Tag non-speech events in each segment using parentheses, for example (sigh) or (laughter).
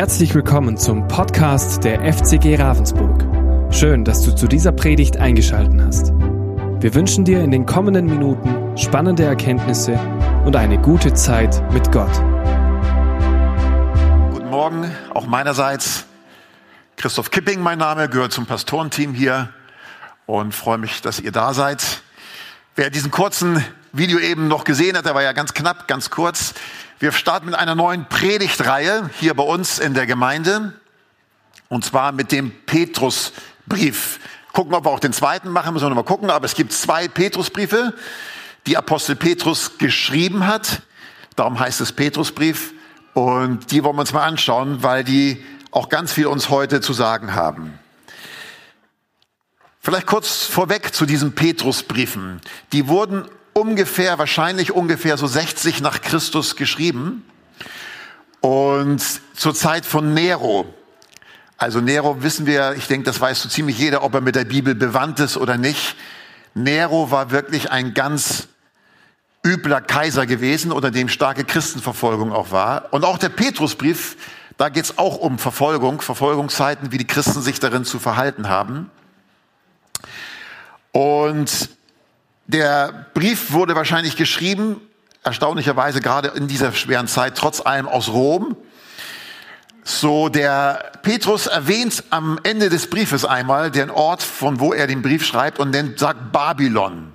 Herzlich willkommen zum Podcast der FCG Ravensburg. Schön, dass du zu dieser Predigt eingeschaltet hast. Wir wünschen dir in den kommenden Minuten spannende Erkenntnisse und eine gute Zeit mit Gott. Guten Morgen, auch meinerseits. Christoph Kipping, mein Name, gehört zum Pastorenteam hier und freue mich, dass ihr da seid. Wer diesen kurzen Video eben noch gesehen hat, der war ja ganz knapp, ganz kurz. Wir starten mit einer neuen Predigtreihe hier bei uns in der Gemeinde. Und zwar mit dem Petrusbrief. Gucken, ob wir auch den zweiten machen, müssen wir noch mal gucken. Aber es gibt zwei Petrusbriefe, die Apostel Petrus geschrieben hat. Darum heißt es Petrusbrief. Und die wollen wir uns mal anschauen, weil die auch ganz viel uns heute zu sagen haben. Vielleicht kurz vorweg zu diesen Petrusbriefen. Die wurden ungefähr, wahrscheinlich ungefähr so 60 nach Christus geschrieben und zur Zeit von Nero. Also Nero wissen wir, ich denke, das weiß so ziemlich jeder, ob er mit der Bibel bewandt ist oder nicht. Nero war wirklich ein ganz übler Kaiser gewesen, unter dem starke Christenverfolgung auch war. Und auch der Petrusbrief, da geht es auch um Verfolgung, Verfolgungszeiten, wie die Christen sich darin zu verhalten haben. Und der Brief wurde wahrscheinlich geschrieben, erstaunlicherweise gerade in dieser schweren Zeit, trotz allem aus Rom. So, der Petrus erwähnt am Ende des Briefes einmal den Ort, von wo er den Brief schreibt und nennt, sagt Babylon.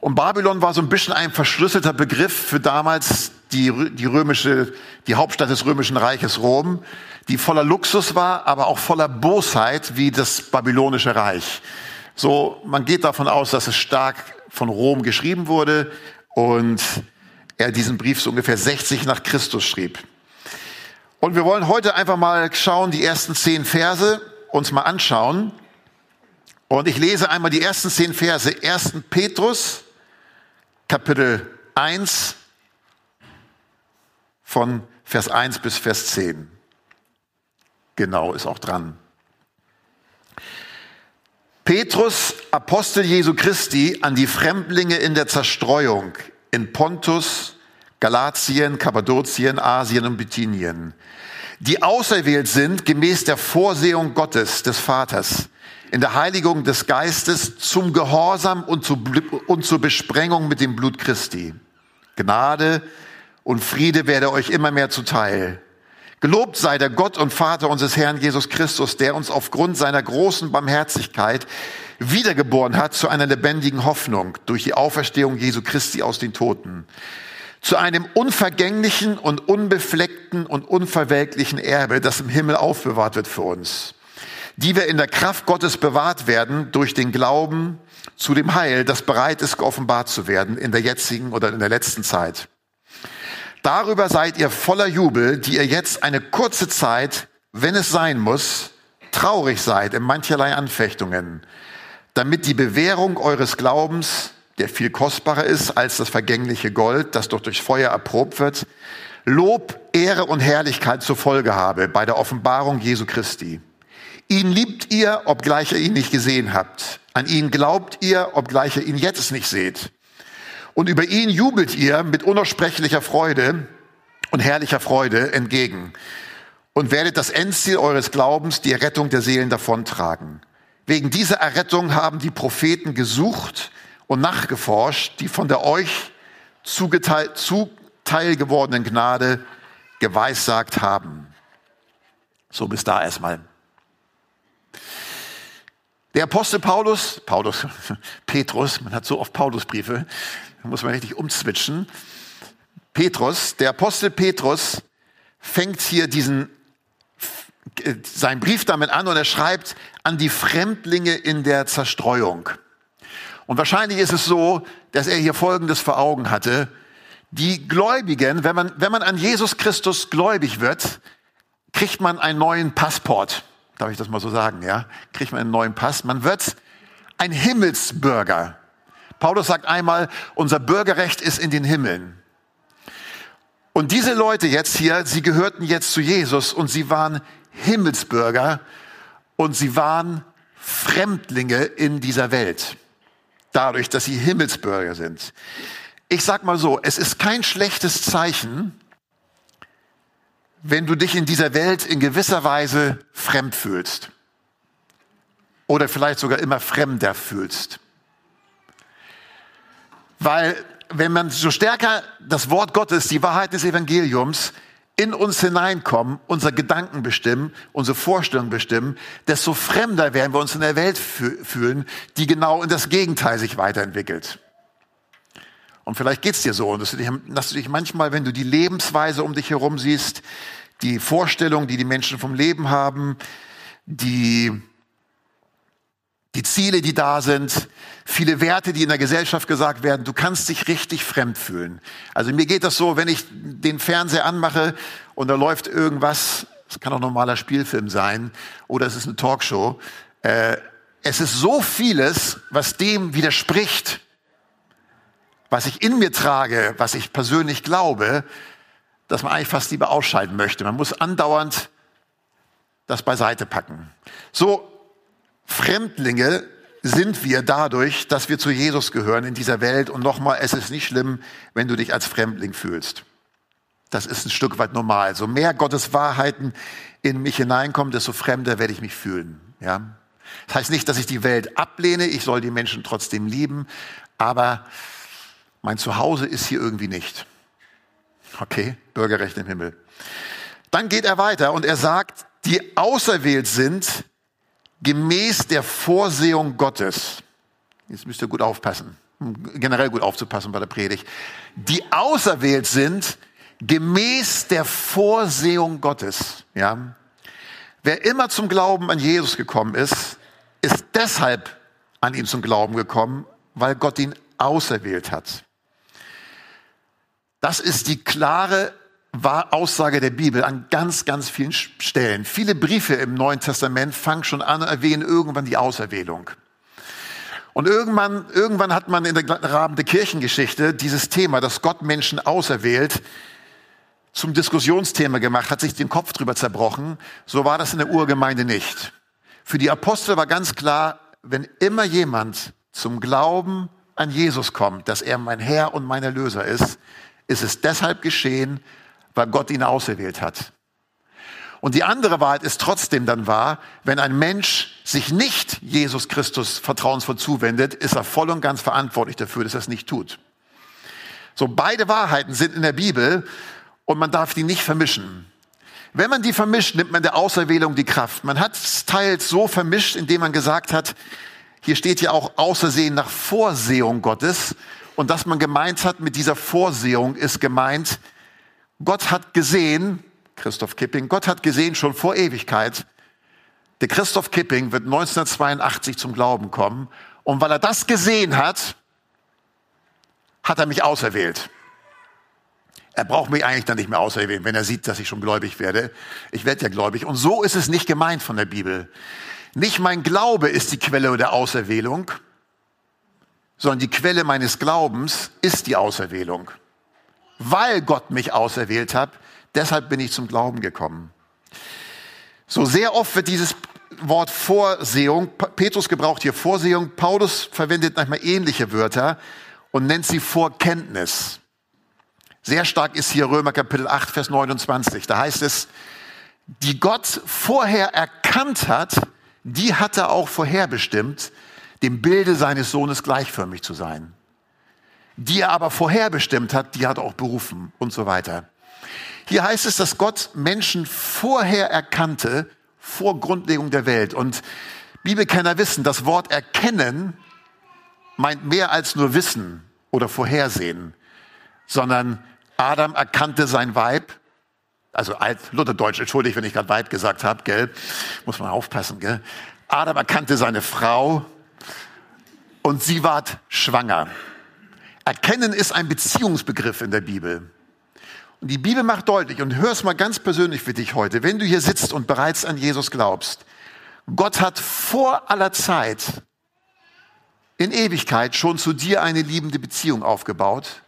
Und Babylon war so ein bisschen ein verschlüsselter Begriff für damals die, die römische, die Hauptstadt des römischen Reiches Rom, die voller Luxus war, aber auch voller Bosheit wie das babylonische Reich. So, man geht davon aus, dass es stark von Rom geschrieben wurde und er diesen Brief so ungefähr 60 nach Christus schrieb. Und wir wollen heute einfach mal schauen, die ersten zehn Verse uns mal anschauen. Und ich lese einmal die ersten zehn Verse. 1. Petrus, Kapitel 1, von Vers 1 bis Vers 10. Genau, ist auch dran. Petrus, Apostel Jesu Christi, an die Fremdlinge in der Zerstreuung in Pontus, Galatien, Kappadokien, Asien und Bithynien, die auserwählt sind gemäß der Vorsehung Gottes, des Vaters, in der Heiligung des Geistes zum Gehorsam und, zu, und zur Besprengung mit dem Blut Christi. Gnade und Friede werde euch immer mehr zuteil Gelobt sei der Gott und Vater unseres Herrn Jesus Christus, der uns aufgrund seiner großen Barmherzigkeit wiedergeboren hat zu einer lebendigen Hoffnung durch die Auferstehung Jesu Christi aus den Toten, zu einem unvergänglichen und unbefleckten und unverwelklichen Erbe, das im Himmel aufbewahrt wird für uns, die wir in der Kraft Gottes bewahrt werden durch den Glauben zu dem Heil, das bereit ist, geoffenbart zu werden in der jetzigen oder in der letzten Zeit. Darüber seid ihr voller Jubel, die ihr jetzt eine kurze Zeit, wenn es sein muss, traurig seid in mancherlei Anfechtungen, damit die Bewährung eures Glaubens, der viel kostbarer ist als das vergängliche Gold, das doch durch Feuer erprobt wird, Lob, Ehre und Herrlichkeit zur Folge habe bei der Offenbarung Jesu Christi. Ihn liebt ihr, obgleich ihr ihn nicht gesehen habt. An ihn glaubt ihr, obgleich ihr ihn jetzt nicht seht. Und über ihn jubelt ihr mit unaussprechlicher Freude und herrlicher Freude entgegen und werdet das Endziel eures Glaubens, die Errettung der Seelen davontragen. Wegen dieser Errettung haben die Propheten gesucht und nachgeforscht, die von der euch zuteil gewordenen Gnade geweissagt haben. So bis da erstmal. Der Apostel Paulus, Paulus, (laughs) Petrus, man hat so oft Paulusbriefe, muss man richtig umzwitschen. Petrus, der Apostel Petrus fängt hier diesen, äh, seinen Brief damit an und er schreibt an die Fremdlinge in der Zerstreuung. Und wahrscheinlich ist es so, dass er hier Folgendes vor Augen hatte. Die Gläubigen, wenn man, wenn man an Jesus Christus gläubig wird, kriegt man einen neuen Passport. Darf ich das mal so sagen, ja? Kriegt man einen neuen Pass. Man wird ein Himmelsbürger. Paulus sagt einmal, unser Bürgerrecht ist in den Himmeln. Und diese Leute jetzt hier, sie gehörten jetzt zu Jesus und sie waren Himmelsbürger und sie waren Fremdlinge in dieser Welt. Dadurch, dass sie Himmelsbürger sind. Ich sag mal so, es ist kein schlechtes Zeichen, wenn du dich in dieser Welt in gewisser Weise fremd fühlst oder vielleicht sogar immer fremder fühlst. Weil wenn man so stärker das Wort Gottes, die Wahrheit des Evangeliums in uns hineinkommen, unsere Gedanken bestimmen, unsere Vorstellungen bestimmen, desto fremder werden wir uns in der Welt fühlen, die genau in das Gegenteil sich weiterentwickelt. Und vielleicht geht's dir so, dass du, dich, dass du dich manchmal, wenn du die Lebensweise um dich herum siehst, die Vorstellungen, die die Menschen vom Leben haben, die die Ziele, die da sind, viele Werte, die in der Gesellschaft gesagt werden, du kannst dich richtig fremd fühlen. Also mir geht das so, wenn ich den Fernseher anmache und da läuft irgendwas, es kann auch ein normaler Spielfilm sein oder es ist eine Talkshow, äh, es ist so vieles, was dem widerspricht, was ich in mir trage, was ich persönlich glaube, dass man eigentlich fast lieber ausschalten möchte. Man muss andauernd das beiseite packen. So Fremdlinge sind wir dadurch, dass wir zu Jesus gehören in dieser Welt. Und nochmal, es ist nicht schlimm, wenn du dich als Fremdling fühlst. Das ist ein Stück weit normal. So mehr Gottes Wahrheiten in mich hineinkommen, desto fremder werde ich mich fühlen. Ja? Das heißt nicht, dass ich die Welt ablehne. Ich soll die Menschen trotzdem lieben. Aber mein Zuhause ist hier irgendwie nicht. Okay, Bürgerrecht im Himmel. Dann geht er weiter und er sagt, die auserwählt sind, gemäß der Vorsehung Gottes. Jetzt müsst ihr gut aufpassen, generell gut aufzupassen bei der Predigt. Die auserwählt sind gemäß der Vorsehung Gottes. Ja? Wer immer zum Glauben an Jesus gekommen ist, ist deshalb an ihn zum Glauben gekommen, weil Gott ihn auserwählt hat. Das ist die klare war Aussage der Bibel an ganz, ganz vielen Stellen. Viele Briefe im Neuen Testament fangen schon an, erwähnen irgendwann die Auserwählung. Und irgendwann, irgendwann hat man in der Rahmen der Kirchengeschichte dieses Thema, dass Gott Menschen auserwählt, zum Diskussionsthema gemacht, hat sich den Kopf drüber zerbrochen. So war das in der Urgemeinde nicht. Für die Apostel war ganz klar, wenn immer jemand zum Glauben an Jesus kommt, dass er mein Herr und mein Erlöser ist, ist es deshalb geschehen, weil Gott ihn auserwählt hat. Und die andere Wahrheit ist trotzdem dann wahr, wenn ein Mensch sich nicht Jesus Christus vertrauensvoll zuwendet, ist er voll und ganz verantwortlich dafür, dass er es nicht tut. So, beide Wahrheiten sind in der Bibel und man darf die nicht vermischen. Wenn man die vermischt, nimmt man der Auserwählung die Kraft. Man hat es teils so vermischt, indem man gesagt hat, hier steht ja auch Außersehen nach Vorsehung Gottes. Und dass man gemeint hat, mit dieser Vorsehung ist gemeint, Gott hat gesehen, Christoph Kipping, Gott hat gesehen schon vor Ewigkeit, der Christoph Kipping wird 1982 zum Glauben kommen. Und weil er das gesehen hat, hat er mich auserwählt. Er braucht mich eigentlich dann nicht mehr auserwählen, wenn er sieht, dass ich schon gläubig werde. Ich werde ja gläubig. Und so ist es nicht gemeint von der Bibel. Nicht mein Glaube ist die Quelle der Auserwählung, sondern die Quelle meines Glaubens ist die Auserwählung weil Gott mich auserwählt hat. Deshalb bin ich zum Glauben gekommen. So sehr oft wird dieses Wort Vorsehung, Petrus gebraucht hier Vorsehung, Paulus verwendet manchmal ähnliche Wörter und nennt sie Vorkenntnis. Sehr stark ist hier Römer Kapitel 8, Vers 29. Da heißt es, die Gott vorher erkannt hat, die hat er auch vorherbestimmt, dem Bilde seines Sohnes gleichförmig zu sein die er aber vorherbestimmt hat, die hat er auch berufen und so weiter. Hier heißt es, dass Gott Menschen vorher erkannte, vor Grundlegung der Welt. Und Bibelkenner wissen, das Wort erkennen meint mehr als nur wissen oder vorhersehen, sondern Adam erkannte sein Weib, also alt Lutherdeutsch, entschuldigt, wenn ich gerade Weib gesagt habe, gell, muss man aufpassen, gell. Adam erkannte seine Frau und sie ward schwanger. Erkennen ist ein Beziehungsbegriff in der Bibel. Und die Bibel macht deutlich, und hör es mal ganz persönlich für dich heute, wenn du hier sitzt und bereits an Jesus glaubst, Gott hat vor aller Zeit in Ewigkeit schon zu dir eine liebende Beziehung aufgebaut,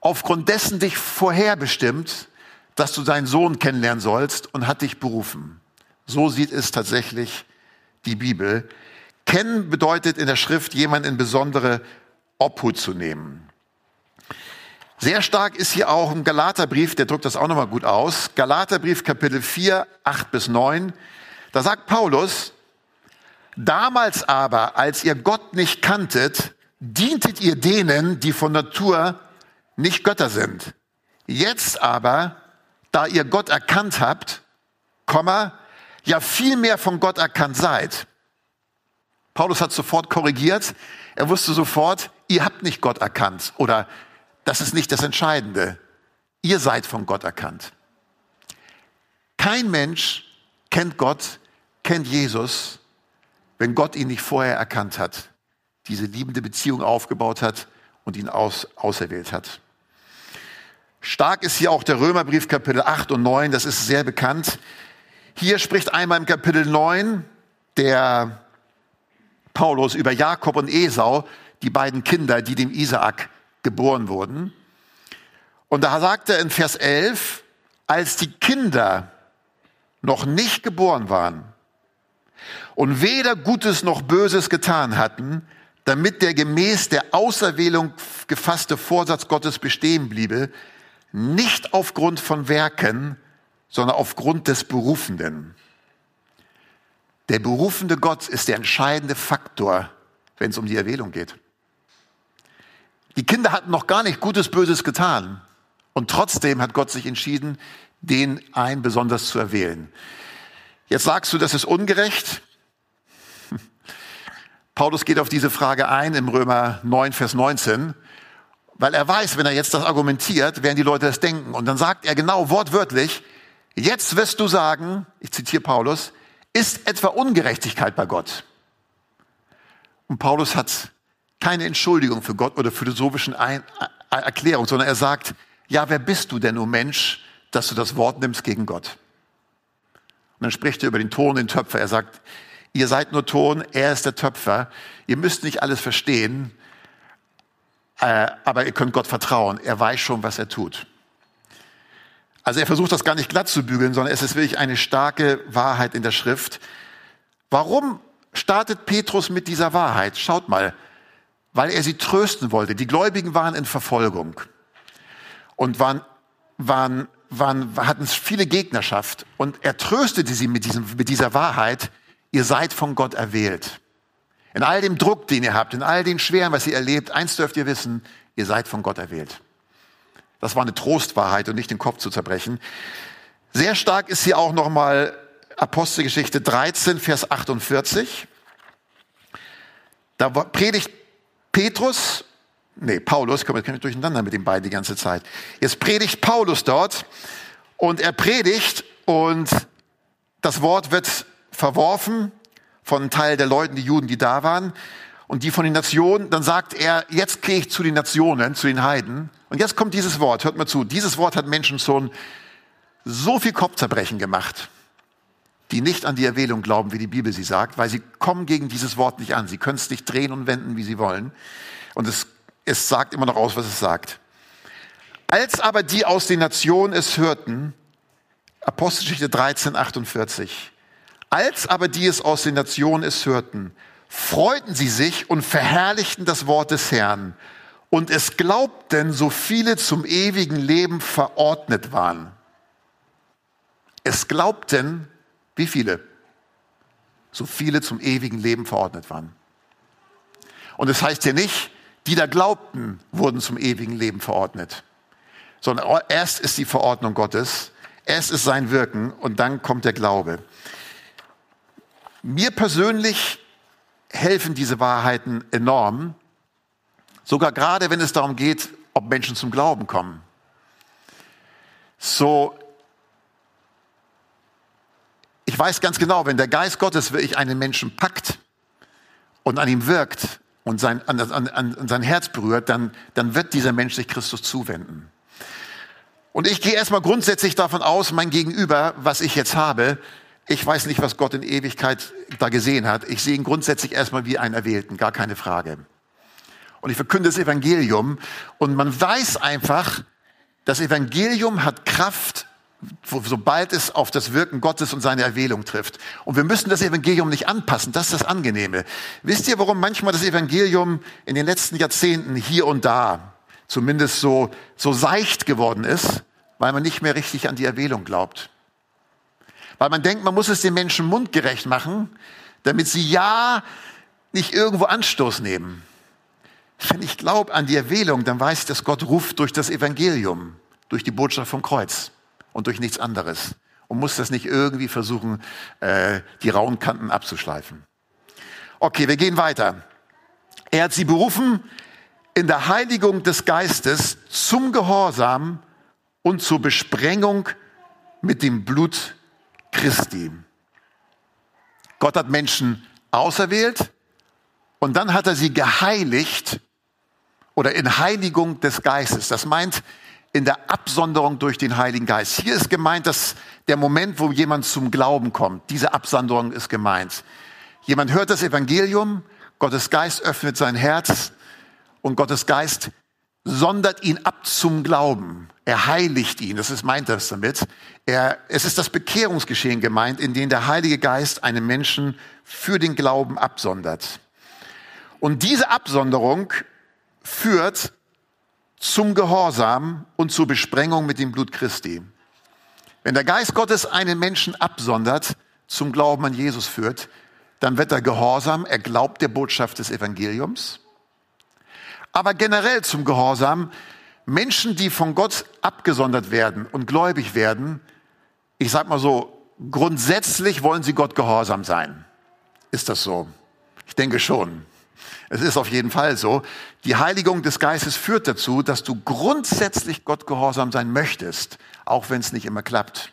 aufgrund dessen dich vorherbestimmt, dass du deinen Sohn kennenlernen sollst und hat dich berufen. So sieht es tatsächlich die Bibel. Kennen bedeutet in der Schrift jemand in besondere Obhut zu nehmen. Sehr stark ist hier auch im Galaterbrief, der drückt das auch nochmal gut aus. Galaterbrief Kapitel 4, 8 bis 9. Da sagt Paulus, damals aber, als ihr Gott nicht kanntet, dientet ihr denen, die von Natur nicht Götter sind. Jetzt aber, da ihr Gott erkannt habt, Komma, ja viel mehr von Gott erkannt seid. Paulus hat sofort korrigiert. Er wusste sofort, ihr habt nicht Gott erkannt oder das ist nicht das Entscheidende. Ihr seid von Gott erkannt. Kein Mensch kennt Gott, kennt Jesus, wenn Gott ihn nicht vorher erkannt hat, diese liebende Beziehung aufgebaut hat und ihn aus, auserwählt hat. Stark ist hier auch der Römerbrief Kapitel 8 und 9, das ist sehr bekannt. Hier spricht einmal im Kapitel 9 der Paulus über Jakob und Esau, die beiden Kinder, die dem Isaak geboren wurden. Und da sagt er in Vers 11, als die Kinder noch nicht geboren waren und weder Gutes noch Böses getan hatten, damit der gemäß der Auserwählung gefasste Vorsatz Gottes bestehen bliebe, nicht aufgrund von Werken, sondern aufgrund des Berufenden. Der berufende Gott ist der entscheidende Faktor, wenn es um die Erwählung geht. Die Kinder hatten noch gar nicht Gutes, Böses getan. Und trotzdem hat Gott sich entschieden, den einen besonders zu erwählen. Jetzt sagst du, das ist ungerecht. (laughs) Paulus geht auf diese Frage ein im Römer 9, Vers 19, weil er weiß, wenn er jetzt das argumentiert, werden die Leute das denken. Und dann sagt er genau wortwörtlich, jetzt wirst du sagen, ich zitiere Paulus, ist etwa Ungerechtigkeit bei Gott. Und Paulus hat keine Entschuldigung für Gott oder philosophischen Erklärung, sondern er sagt, ja, wer bist du denn, o oh Mensch, dass du das Wort nimmst gegen Gott? Und dann spricht er über den Ton, den Töpfer. Er sagt, ihr seid nur Ton, er ist der Töpfer. Ihr müsst nicht alles verstehen, äh, aber ihr könnt Gott vertrauen. Er weiß schon, was er tut. Also er versucht das gar nicht glatt zu bügeln, sondern es ist wirklich eine starke Wahrheit in der Schrift. Warum startet Petrus mit dieser Wahrheit? Schaut mal, weil er sie trösten wollte. Die Gläubigen waren in Verfolgung und waren, waren, waren, hatten viele Gegnerschaft. Und er tröstete sie mit, diesem, mit dieser Wahrheit, ihr seid von Gott erwählt. In all dem Druck, den ihr habt, in all den Schweren, was ihr erlebt, eins dürft ihr wissen, ihr seid von Gott erwählt. Das war eine Trostwahrheit und nicht den Kopf zu zerbrechen. Sehr stark ist hier auch nochmal Apostelgeschichte 13, Vers 48. Da predigt Petrus, nee, Paulus, komm, jetzt komme ich durcheinander mit den beiden die ganze Zeit. Jetzt predigt Paulus dort und er predigt und das Wort wird verworfen von einem Teil der Leuten, die Juden, die da waren und die von den Nationen. Dann sagt er, jetzt gehe ich zu den Nationen, zu den Heiden. Und jetzt kommt dieses Wort, hört mal zu. Dieses Wort hat Menschen schon so viel Kopfzerbrechen gemacht die nicht an die Erwählung glauben, wie die Bibel sie sagt, weil sie kommen gegen dieses Wort nicht an. Sie können es nicht drehen und wenden, wie sie wollen. Und es, es sagt immer noch aus, was es sagt. Als aber die aus den Nationen es hörten, Apostelgeschichte 13, 48, als aber die es aus den Nationen es hörten, freuten sie sich und verherrlichten das Wort des Herrn. Und es glaubten, so viele zum ewigen Leben verordnet waren. Es glaubten, wie viele? So viele zum ewigen Leben verordnet waren. Und es das heißt hier nicht, die da glaubten, wurden zum ewigen Leben verordnet, sondern erst ist die Verordnung Gottes, erst ist sein Wirken und dann kommt der Glaube. Mir persönlich helfen diese Wahrheiten enorm, sogar gerade wenn es darum geht, ob Menschen zum Glauben kommen. So ich weiß ganz genau, wenn der Geist Gottes wirklich einen Menschen packt und an ihm wirkt und sein, an, an, an sein Herz berührt, dann, dann wird dieser Mensch sich Christus zuwenden. Und ich gehe erstmal grundsätzlich davon aus, mein Gegenüber, was ich jetzt habe, ich weiß nicht, was Gott in Ewigkeit da gesehen hat. Ich sehe ihn grundsätzlich erstmal wie einen Erwählten, gar keine Frage. Und ich verkünde das Evangelium und man weiß einfach, das Evangelium hat Kraft sobald es auf das Wirken Gottes und seine Erwählung trifft. Und wir müssen das Evangelium nicht anpassen, das ist das Angenehme. Wisst ihr, warum manchmal das Evangelium in den letzten Jahrzehnten hier und da zumindest so, so seicht geworden ist, weil man nicht mehr richtig an die Erwählung glaubt. Weil man denkt, man muss es den Menschen mundgerecht machen, damit sie ja nicht irgendwo Anstoß nehmen. Wenn ich glaube an die Erwählung, dann weiß ich, dass Gott ruft durch das Evangelium, durch die Botschaft vom Kreuz und durch nichts anderes. Und muss das nicht irgendwie versuchen, äh, die rauen Kanten abzuschleifen. Okay, wir gehen weiter. Er hat sie berufen in der Heiligung des Geistes zum Gehorsam und zur Besprengung mit dem Blut Christi. Gott hat Menschen auserwählt und dann hat er sie geheiligt oder in Heiligung des Geistes. Das meint in der Absonderung durch den Heiligen Geist. Hier ist gemeint, dass der Moment, wo jemand zum Glauben kommt, diese Absonderung ist gemeint. Jemand hört das Evangelium, Gottes Geist öffnet sein Herz und Gottes Geist sondert ihn ab zum Glauben. Er heiligt ihn. Das ist meint das damit. Er, es ist das Bekehrungsgeschehen gemeint, in dem der Heilige Geist einen Menschen für den Glauben absondert. Und diese Absonderung führt zum Gehorsam und zur Besprengung mit dem Blut Christi. Wenn der Geist Gottes einen Menschen absondert, zum Glauben an Jesus führt, dann wird er gehorsam, er glaubt der Botschaft des Evangeliums aber generell zum Gehorsam. Menschen, die von Gott abgesondert werden und gläubig werden, ich sag mal so, grundsätzlich wollen sie Gott gehorsam sein. Ist das so? Ich denke schon. Es ist auf jeden Fall so. Die Heiligung des Geistes führt dazu, dass du grundsätzlich Gott gehorsam sein möchtest, auch wenn es nicht immer klappt.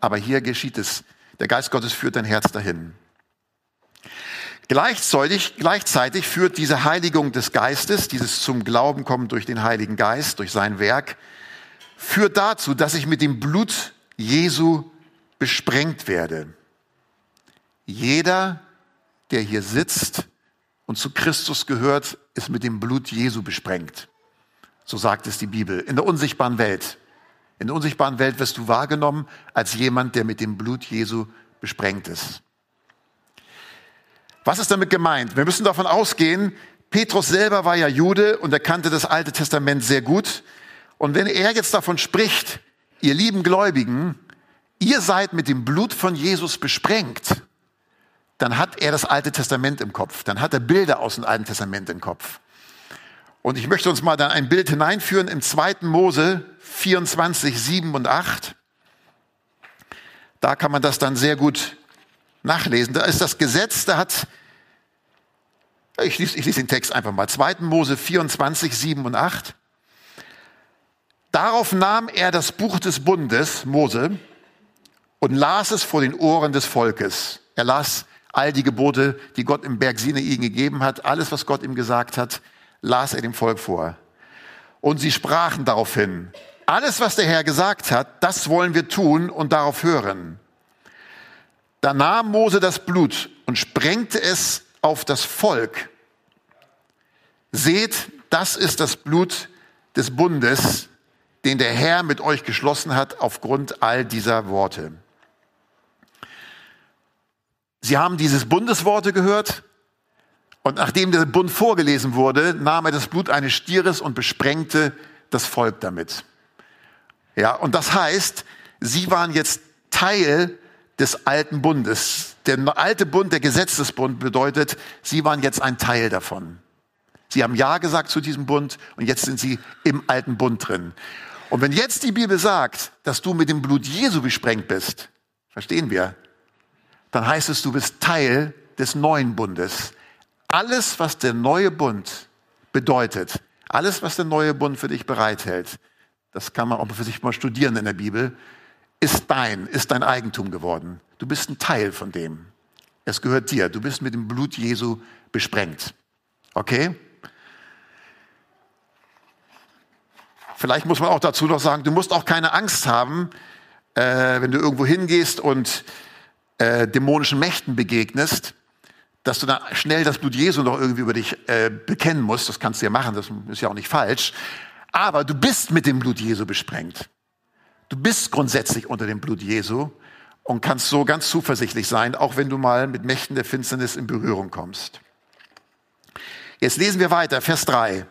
Aber hier geschieht es. Der Geist Gottes führt dein Herz dahin. Gleichzeitig, gleichzeitig führt diese Heiligung des Geistes, dieses zum Glauben kommen durch den Heiligen Geist, durch sein Werk, führt dazu, dass ich mit dem Blut Jesu besprengt werde. Jeder, der hier sitzt und zu Christus gehört, ist mit dem Blut Jesu besprengt. So sagt es die Bibel. In der unsichtbaren Welt. In der unsichtbaren Welt wirst du wahrgenommen als jemand, der mit dem Blut Jesu besprengt ist. Was ist damit gemeint? Wir müssen davon ausgehen, Petrus selber war ja Jude und er kannte das Alte Testament sehr gut. Und wenn er jetzt davon spricht, ihr lieben Gläubigen, ihr seid mit dem Blut von Jesus besprengt, dann hat er das Alte Testament im Kopf. Dann hat er Bilder aus dem Alten Testament im Kopf. Und ich möchte uns mal dann ein Bild hineinführen im 2. Mose 24, 7 und 8. Da kann man das dann sehr gut nachlesen. Da ist das Gesetz, da hat, ich lese, ich lese den Text einfach mal, 2. Mose 24, 7 und 8. Darauf nahm er das Buch des Bundes, Mose, und las es vor den Ohren des Volkes. Er las all die Gebote, die Gott im Berg Sinai gegeben hat, alles, was Gott ihm gesagt hat, las er dem Volk vor. Und sie sprachen daraufhin, alles, was der Herr gesagt hat, das wollen wir tun und darauf hören. Da nahm Mose das Blut und sprengte es auf das Volk. Seht, das ist das Blut des Bundes, den der Herr mit euch geschlossen hat aufgrund all dieser Worte. Sie haben dieses Bundesworte gehört und nachdem der Bund vorgelesen wurde, nahm er das Blut eines Stieres und besprengte das Volk damit. Ja, und das heißt, sie waren jetzt Teil des alten Bundes. Der alte Bund, der Gesetzesbund bedeutet, sie waren jetzt ein Teil davon. Sie haben Ja gesagt zu diesem Bund und jetzt sind sie im alten Bund drin. Und wenn jetzt die Bibel sagt, dass du mit dem Blut Jesu besprengt bist, verstehen wir, dann heißt es, du bist Teil des neuen Bundes. Alles, was der neue Bund bedeutet, alles, was der neue Bund für dich bereithält, das kann man auch für sich mal studieren in der Bibel, ist dein, ist dein Eigentum geworden. Du bist ein Teil von dem. Es gehört dir. Du bist mit dem Blut Jesu besprengt. Okay? Vielleicht muss man auch dazu noch sagen, du musst auch keine Angst haben, äh, wenn du irgendwo hingehst und äh, dämonischen Mächten begegnest, dass du dann schnell das Blut Jesu noch irgendwie über dich äh, bekennen musst. Das kannst du ja machen, das ist ja auch nicht falsch. Aber du bist mit dem Blut Jesu besprengt. Du bist grundsätzlich unter dem Blut Jesu und kannst so ganz zuversichtlich sein, auch wenn du mal mit Mächten der Finsternis in Berührung kommst. Jetzt lesen wir weiter, Vers 3.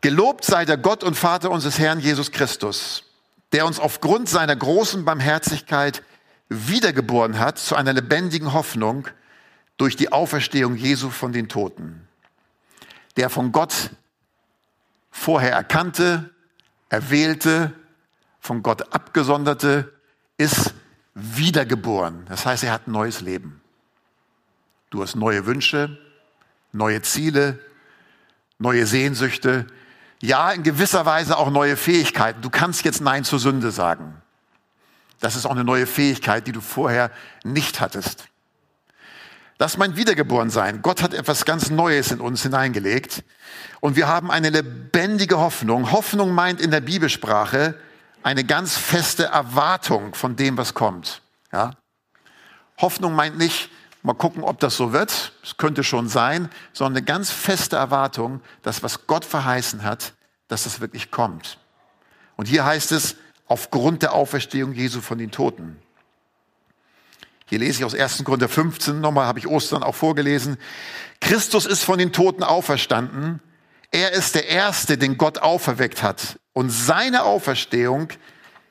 Gelobt sei der Gott und Vater unseres Herrn Jesus Christus, der uns aufgrund seiner großen Barmherzigkeit wiedergeboren hat zu einer lebendigen Hoffnung durch die Auferstehung Jesu von den Toten, der von Gott vorher erkannte, erwählte, von Gott abgesonderte, ist wiedergeboren. Das heißt, er hat ein neues Leben. Du hast neue Wünsche, neue Ziele, neue Sehnsüchte, ja, in gewisser Weise auch neue Fähigkeiten. Du kannst jetzt Nein zur Sünde sagen. Das ist auch eine neue Fähigkeit, die du vorher nicht hattest. Das meint Wiedergeborensein. Gott hat etwas ganz Neues in uns hineingelegt. Und wir haben eine lebendige Hoffnung. Hoffnung meint in der Bibelsprache eine ganz feste Erwartung von dem, was kommt. Ja? Hoffnung meint nicht, mal gucken, ob das so wird. Es könnte schon sein, sondern eine ganz feste Erwartung, dass was Gott verheißen hat, dass das wirklich kommt. Und hier heißt es, aufgrund der Auferstehung Jesu von den Toten. Hier lese ich aus 1. Korinther 15, nochmal habe ich Ostern auch vorgelesen. Christus ist von den Toten auferstanden. Er ist der Erste, den Gott auferweckt hat. Und seine Auferstehung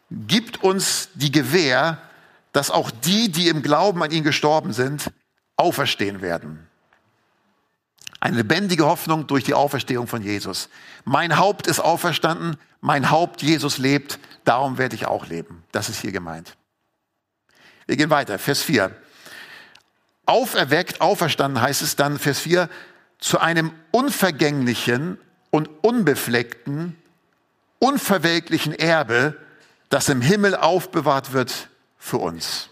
gibt uns die Gewähr, dass auch die, die im Glauben an ihn gestorben sind, auferstehen werden. Eine lebendige Hoffnung durch die Auferstehung von Jesus. Mein Haupt ist auferstanden, mein Haupt Jesus lebt, darum werde ich auch leben. Das ist hier gemeint. Wir gehen weiter, Vers 4. Auferweckt, auferstanden heißt es dann, Vers 4, zu einem unvergänglichen und unbefleckten, unverwelklichen Erbe, das im Himmel aufbewahrt wird für uns.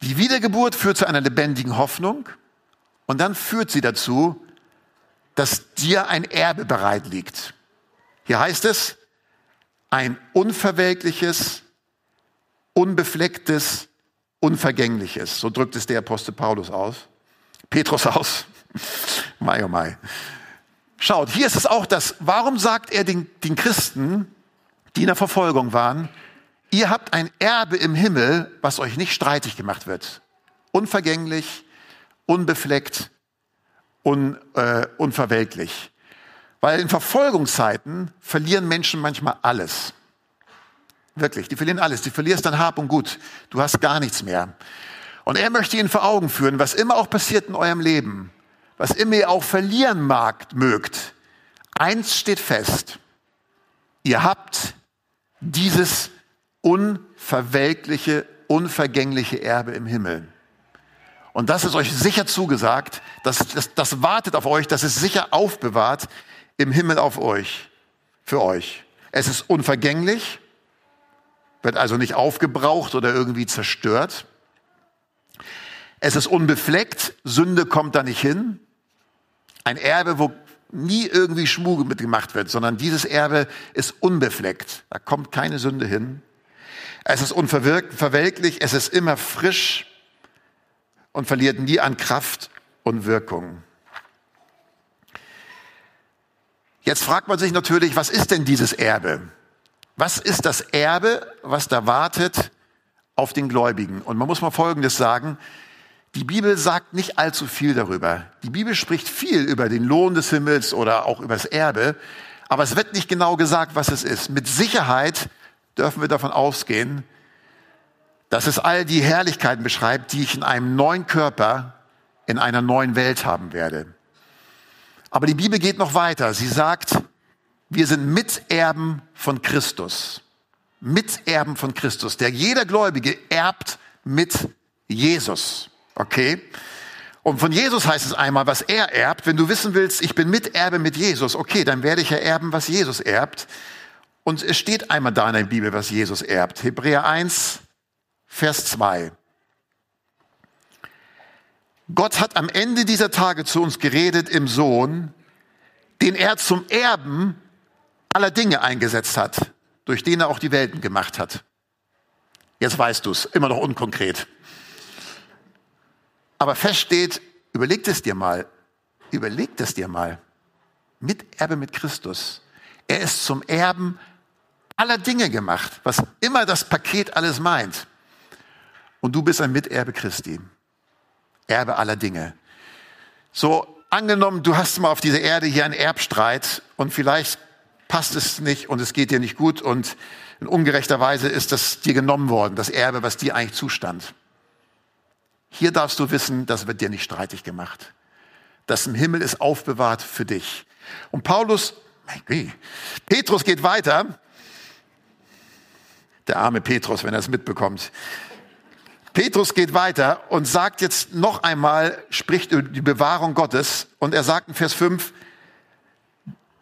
Die Wiedergeburt führt zu einer lebendigen Hoffnung und dann führt sie dazu, dass dir ein Erbe bereit liegt. Hier heißt es, ein unverwelkliches, unbeflecktes, unvergängliches. So drückt es der Apostel Paulus aus. Petrus aus. Mai, oh mai. Schaut, hier ist es auch das, warum sagt er den, den Christen, die in der Verfolgung waren, ihr habt ein Erbe im Himmel, was euch nicht streitig gemacht wird. Unvergänglich, unbefleckt, un, äh, unverwelklich. Weil in Verfolgungszeiten verlieren Menschen manchmal alles. Wirklich, die verlieren alles. Du verlierst dein Hab und Gut. Du hast gar nichts mehr. Und er möchte ihnen vor Augen führen, was immer auch passiert in eurem Leben, was immer ihr auch verlieren mag, mögt. Eins steht fest. Ihr habt dieses unverwelkliche, unvergängliche Erbe im Himmel. Und das ist euch sicher zugesagt, das, das, das wartet auf euch, das ist sicher aufbewahrt im Himmel auf euch, für euch. Es ist unvergänglich, wird also nicht aufgebraucht oder irgendwie zerstört. Es ist unbefleckt, Sünde kommt da nicht hin. Ein Erbe, wo nie irgendwie Schmuge mitgemacht wird, sondern dieses Erbe ist unbefleckt. Da kommt keine Sünde hin. Es ist unverwelklich, es ist immer frisch und verliert nie an Kraft und Wirkung. Jetzt fragt man sich natürlich, was ist denn dieses Erbe? Was ist das Erbe, was da wartet auf den Gläubigen? Und man muss mal Folgendes sagen. Die Bibel sagt nicht allzu viel darüber. Die Bibel spricht viel über den Lohn des Himmels oder auch über das Erbe, aber es wird nicht genau gesagt, was es ist. Mit Sicherheit dürfen wir davon ausgehen, dass es all die Herrlichkeiten beschreibt, die ich in einem neuen Körper, in einer neuen Welt haben werde. Aber die Bibel geht noch weiter. Sie sagt, wir sind Miterben von Christus. Miterben von Christus. Der jeder Gläubige erbt mit Jesus. Okay? Und von Jesus heißt es einmal, was er erbt. Wenn du wissen willst, ich bin Miterbe mit Jesus, okay, dann werde ich ja erben, was Jesus erbt. Und es steht einmal da in der Bibel, was Jesus erbt. Hebräer 1, Vers 2. Gott hat am Ende dieser Tage zu uns geredet im Sohn, den er zum Erben aller Dinge eingesetzt hat, durch den er auch die Welten gemacht hat. Jetzt weißt du es, immer noch unkonkret. Aber fest steht, überleg es dir mal, überleg es dir mal. Miterbe mit Christus. Er ist zum Erben aller Dinge gemacht, was immer das Paket alles meint. Und du bist ein Miterbe Christi. Erbe aller Dinge. So, angenommen, du hast mal auf dieser Erde hier einen Erbstreit und vielleicht passt es nicht und es geht dir nicht gut und in ungerechter Weise ist das dir genommen worden, das Erbe, was dir eigentlich zustand. Hier darfst du wissen, das wird dir nicht streitig gemacht. Das im Himmel ist aufbewahrt für dich. Und Paulus, Petrus geht weiter. Der arme Petrus, wenn er es mitbekommt. Petrus geht weiter und sagt jetzt noch einmal, spricht über die Bewahrung Gottes und er sagt in Vers 5,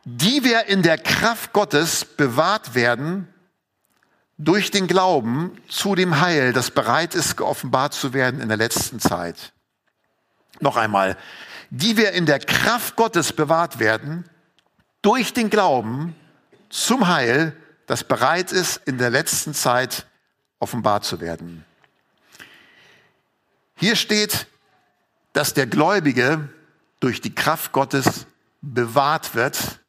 die wir in der Kraft Gottes bewahrt werden durch den Glauben zu dem Heil, das bereit ist, geoffenbart zu werden in der letzten Zeit. Noch einmal, die wir in der Kraft Gottes bewahrt werden durch den Glauben zum Heil, das bereit ist, in der letzten Zeit offenbart zu werden. Hier steht, dass der Gläubige durch die Kraft Gottes bewahrt wird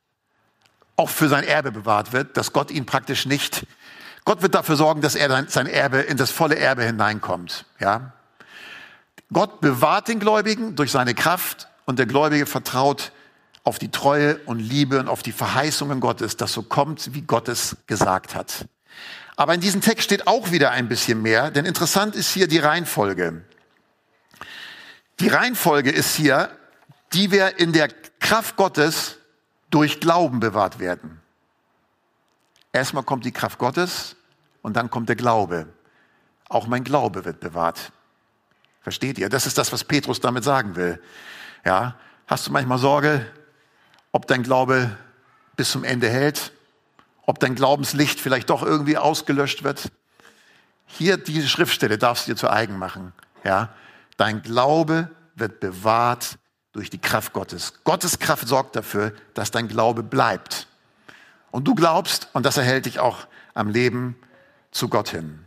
auch für sein Erbe bewahrt wird, dass Gott ihn praktisch nicht, Gott wird dafür sorgen, dass er sein Erbe in das volle Erbe hineinkommt, ja. Gott bewahrt den Gläubigen durch seine Kraft und der Gläubige vertraut auf die Treue und Liebe und auf die Verheißungen Gottes, dass so kommt, wie Gott es gesagt hat. Aber in diesem Text steht auch wieder ein bisschen mehr, denn interessant ist hier die Reihenfolge. Die Reihenfolge ist hier, die wir in der Kraft Gottes durch Glauben bewahrt werden. Erstmal kommt die Kraft Gottes und dann kommt der Glaube. Auch mein Glaube wird bewahrt. Versteht ihr? Das ist das, was Petrus damit sagen will. Ja, hast du manchmal Sorge, ob dein Glaube bis zum Ende hält? Ob dein Glaubenslicht vielleicht doch irgendwie ausgelöscht wird? Hier diese Schriftstelle darfst du dir zu eigen machen. Ja, dein Glaube wird bewahrt durch die Kraft Gottes. Gottes Kraft sorgt dafür, dass dein Glaube bleibt. Und du glaubst, und das erhält dich auch am Leben zu Gott hin.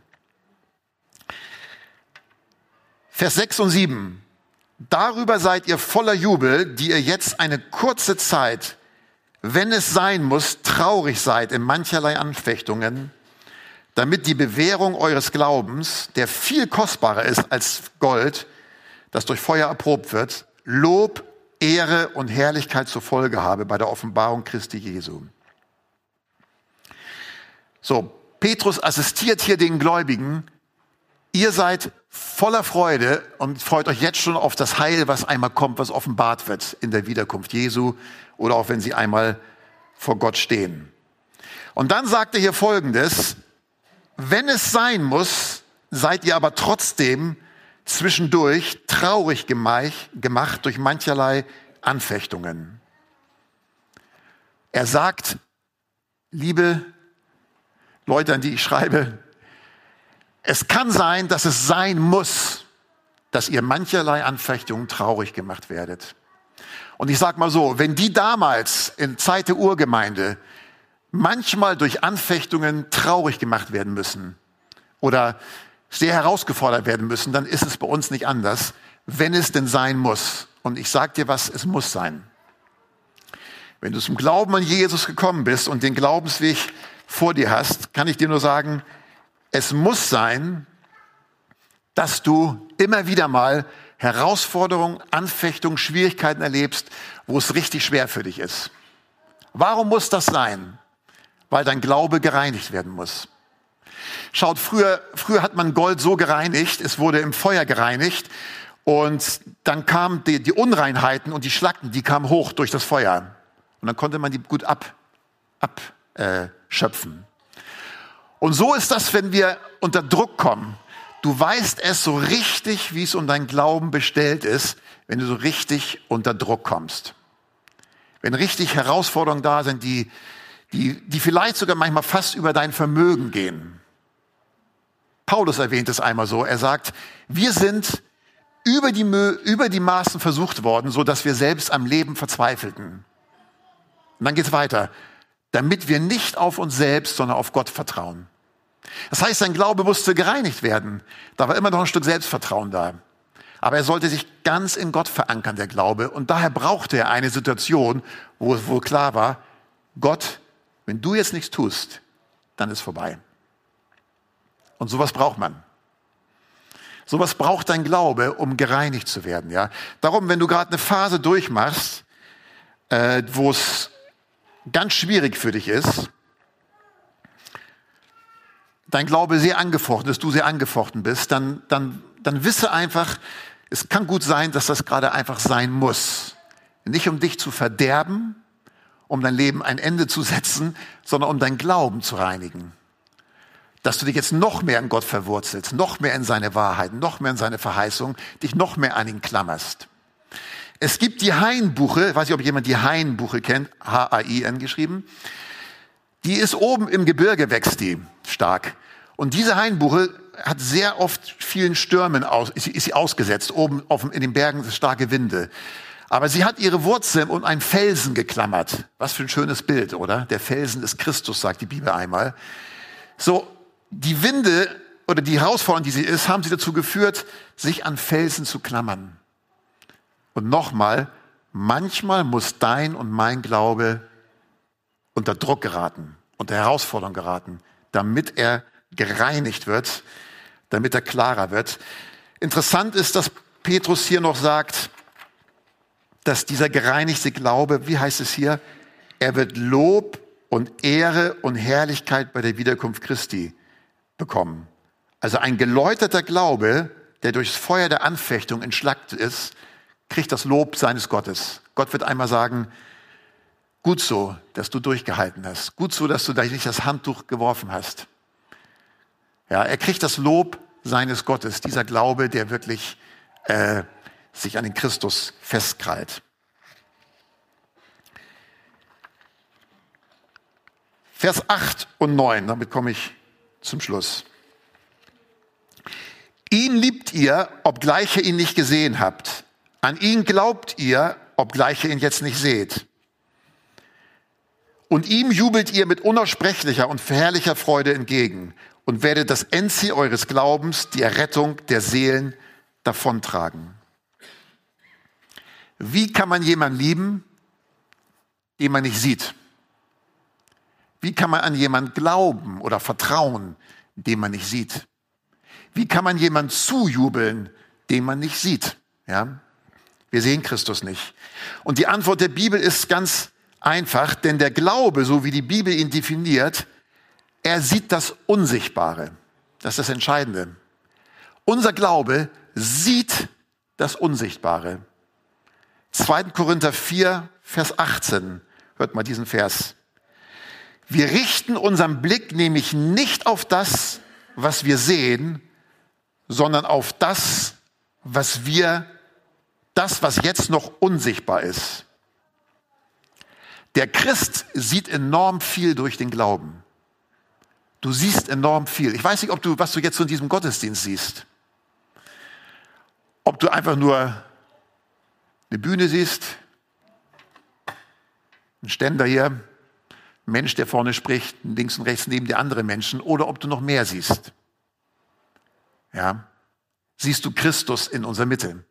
Vers 6 und 7. Darüber seid ihr voller Jubel, die ihr jetzt eine kurze Zeit, wenn es sein muss, traurig seid in mancherlei Anfechtungen, damit die Bewährung eures Glaubens, der viel kostbarer ist als Gold, das durch Feuer erprobt wird, Lob, Ehre und Herrlichkeit zur Folge habe bei der Offenbarung Christi Jesu. So, Petrus assistiert hier den Gläubigen. Ihr seid voller Freude und freut euch jetzt schon auf das Heil, was einmal kommt, was offenbart wird in der Wiederkunft Jesu oder auch wenn sie einmal vor Gott stehen. Und dann sagt er hier Folgendes, wenn es sein muss, seid ihr aber trotzdem zwischendurch traurig gemacht durch mancherlei Anfechtungen. Er sagt, liebe Leute, an die ich schreibe, es kann sein, dass es sein muss, dass ihr mancherlei Anfechtungen traurig gemacht werdet. Und ich sage mal so, wenn die damals in Zeit der Urgemeinde manchmal durch Anfechtungen traurig gemacht werden müssen oder sehr herausgefordert werden müssen, dann ist es bei uns nicht anders, wenn es denn sein muss. Und ich sage dir was, es muss sein. Wenn du zum Glauben an Jesus gekommen bist und den Glaubensweg vor dir hast, kann ich dir nur sagen, es muss sein, dass du immer wieder mal Herausforderungen, Anfechtungen, Schwierigkeiten erlebst, wo es richtig schwer für dich ist. Warum muss das sein? Weil dein Glaube gereinigt werden muss. Schaut, früher, früher hat man Gold so gereinigt, es wurde im Feuer gereinigt und dann kamen die, die Unreinheiten und die Schlacken, die kamen hoch durch das Feuer. Und dann konnte man die gut abschöpfen. Ab, äh, und so ist das, wenn wir unter Druck kommen. Du weißt es so richtig, wie es um dein Glauben bestellt ist, wenn du so richtig unter Druck kommst. Wenn richtig Herausforderungen da sind, die, die, die vielleicht sogar manchmal fast über dein Vermögen gehen. Paulus erwähnt es einmal so. Er sagt, wir sind über die, über die Maßen versucht worden, so dass wir selbst am Leben verzweifelten. Und dann geht's weiter. Damit wir nicht auf uns selbst, sondern auf Gott vertrauen. Das heißt, sein Glaube musste gereinigt werden. Da war immer noch ein Stück Selbstvertrauen da. Aber er sollte sich ganz in Gott verankern, der Glaube. Und daher brauchte er eine Situation, wo es wohl klar war, Gott, wenn du jetzt nichts tust, dann ist vorbei. Und sowas braucht man. Sowas braucht dein Glaube, um gereinigt zu werden. Ja? Darum, wenn du gerade eine Phase durchmachst, äh, wo es ganz schwierig für dich ist, dein Glaube sehr angefochten ist, du sehr angefochten bist, dann, dann, dann wisse einfach, es kann gut sein, dass das gerade einfach sein muss. Nicht um dich zu verderben, um dein Leben ein Ende zu setzen, sondern um dein Glauben zu reinigen. Dass du dich jetzt noch mehr in Gott verwurzelst, noch mehr in seine Wahrheiten, noch mehr in seine Verheißung, dich noch mehr an ihn klammerst. Es gibt die Hainbuche, weiß ich, ob jemand die Hainbuche kennt, H-A-I-N geschrieben. Die ist oben im Gebirge, wächst die stark. Und diese Hainbuche hat sehr oft vielen Stürmen aus, ist, ist sie ausgesetzt, oben auf, in den Bergen starke Winde. Aber sie hat ihre Wurzeln um einen Felsen geklammert. Was für ein schönes Bild, oder? Der Felsen ist Christus, sagt die Bibel einmal. So, die Winde oder die Herausforderung, die sie ist, haben sie dazu geführt, sich an Felsen zu klammern. Und nochmal, manchmal muss dein und mein Glaube unter Druck geraten, unter Herausforderung geraten, damit er gereinigt wird, damit er klarer wird. Interessant ist, dass Petrus hier noch sagt, dass dieser gereinigte Glaube, wie heißt es hier, er wird Lob und Ehre und Herrlichkeit bei der Wiederkunft Christi bekommen. Also ein geläuterter Glaube, der durchs Feuer der Anfechtung entschlackt ist, kriegt das Lob seines Gottes. Gott wird einmal sagen, gut so, dass du durchgehalten hast. Gut so, dass du da nicht das Handtuch geworfen hast. Ja, er kriegt das Lob seines Gottes, dieser Glaube, der wirklich äh, sich an den Christus festkrallt. Vers 8 und 9, damit komme ich zum Schluss. Ihn liebt ihr, obgleich ihr ihn nicht gesehen habt. An ihn glaubt ihr, obgleich ihr ihn jetzt nicht seht. Und ihm jubelt ihr mit unaussprechlicher und verherrlicher Freude entgegen und werdet das Endziel eures Glaubens, die Errettung der Seelen, davontragen. Wie kann man jemanden lieben, den man nicht sieht? Wie kann man an jemanden glauben oder vertrauen, den man nicht sieht? Wie kann man jemanden zujubeln, den man nicht sieht? Ja? Wir sehen Christus nicht. Und die Antwort der Bibel ist ganz einfach, denn der Glaube, so wie die Bibel ihn definiert, er sieht das Unsichtbare. Das ist das Entscheidende. Unser Glaube sieht das Unsichtbare. 2. Korinther 4, Vers 18. Hört mal diesen Vers. Wir richten unseren Blick nämlich nicht auf das, was wir sehen, sondern auf das, was wir, das, was jetzt noch unsichtbar ist. Der Christ sieht enorm viel durch den Glauben. Du siehst enorm viel. Ich weiß nicht, ob du, was du jetzt in diesem Gottesdienst siehst. Ob du einfach nur eine Bühne siehst, ein Ständer hier, ein Mensch, der vorne spricht, links und rechts neben dir andere Menschen, oder ob du noch mehr siehst. Ja, siehst du Christus in unserer Mitte.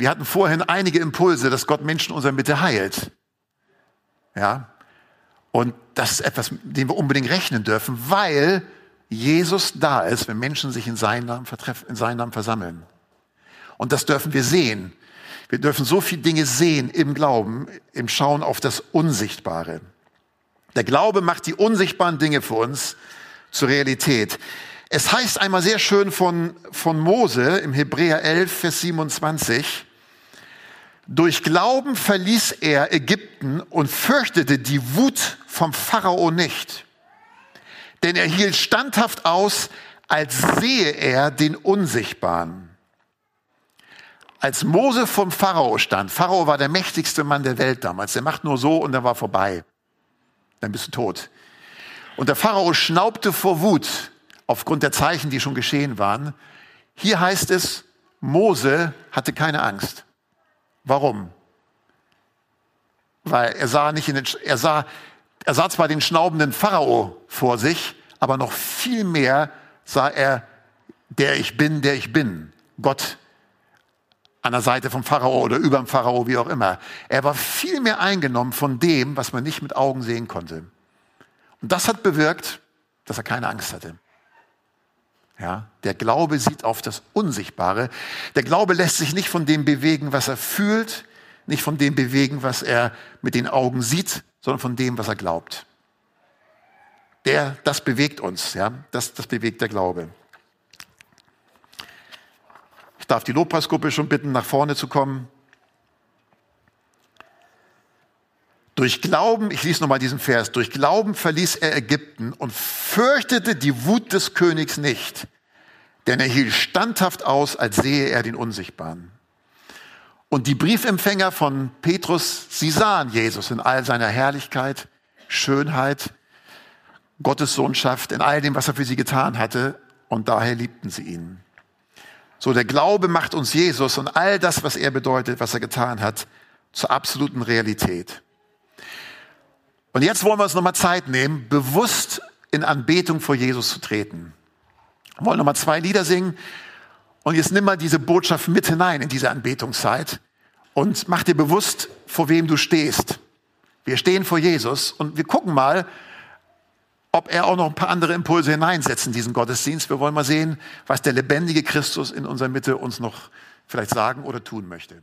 Wir hatten vorhin einige Impulse, dass Gott Menschen in unserer Mitte heilt. Ja, und das ist etwas, mit dem wir unbedingt rechnen dürfen, weil Jesus da ist, wenn Menschen sich in seinen Namen, in seinen Namen versammeln. Und das dürfen wir sehen. Wir dürfen so viele Dinge sehen im Glauben, im Schauen auf das Unsichtbare. Der Glaube macht die unsichtbaren Dinge für uns zur Realität. Es heißt einmal sehr schön von, von Mose im Hebräer 11, Vers 27, durch Glauben verließ er Ägypten und fürchtete die Wut vom Pharao nicht. Denn er hielt standhaft aus, als sehe er den Unsichtbaren. Als Mose vom Pharao stand, Pharao war der mächtigste Mann der Welt damals, der macht nur so und dann war vorbei. Dann bist du tot. Und der Pharao schnaubte vor Wut aufgrund der Zeichen, die schon geschehen waren. Hier heißt es, Mose hatte keine Angst. Warum? Weil er sah nicht in den, er sah, er sah zwar den schnaubenden Pharao vor sich, aber noch viel mehr sah er, der ich bin, der ich bin. Gott an der Seite vom Pharao oder über dem Pharao, wie auch immer. Er war viel mehr eingenommen von dem, was man nicht mit Augen sehen konnte. Und das hat bewirkt, dass er keine Angst hatte. Ja, der Glaube sieht auf das Unsichtbare. Der Glaube lässt sich nicht von dem bewegen, was er fühlt, nicht von dem bewegen, was er mit den Augen sieht, sondern von dem, was er glaubt. Der, das bewegt uns, ja, das, das bewegt der Glaube. Ich darf die Lobpreisgruppe schon bitten, nach vorne zu kommen. Durch Glauben, ich lese nochmal diesen Vers, durch Glauben verließ er Ägypten und fürchtete die Wut des Königs nicht, denn er hielt standhaft aus, als sehe er den Unsichtbaren. Und die Briefempfänger von Petrus, sie sahen Jesus in all seiner Herrlichkeit, Schönheit, Gottes Sohnschaft, in all dem, was er für sie getan hatte, und daher liebten sie ihn. So, der Glaube macht uns Jesus und all das, was er bedeutet, was er getan hat, zur absoluten Realität. Und jetzt wollen wir uns nochmal Zeit nehmen, bewusst in Anbetung vor Jesus zu treten. Wir wollen nochmal zwei Lieder singen und jetzt nimm mal diese Botschaft mit hinein in diese Anbetungszeit und mach dir bewusst, vor wem du stehst. Wir stehen vor Jesus und wir gucken mal, ob er auch noch ein paar andere Impulse hineinsetzt in diesen Gottesdienst. Wir wollen mal sehen, was der lebendige Christus in unserer Mitte uns noch vielleicht sagen oder tun möchte.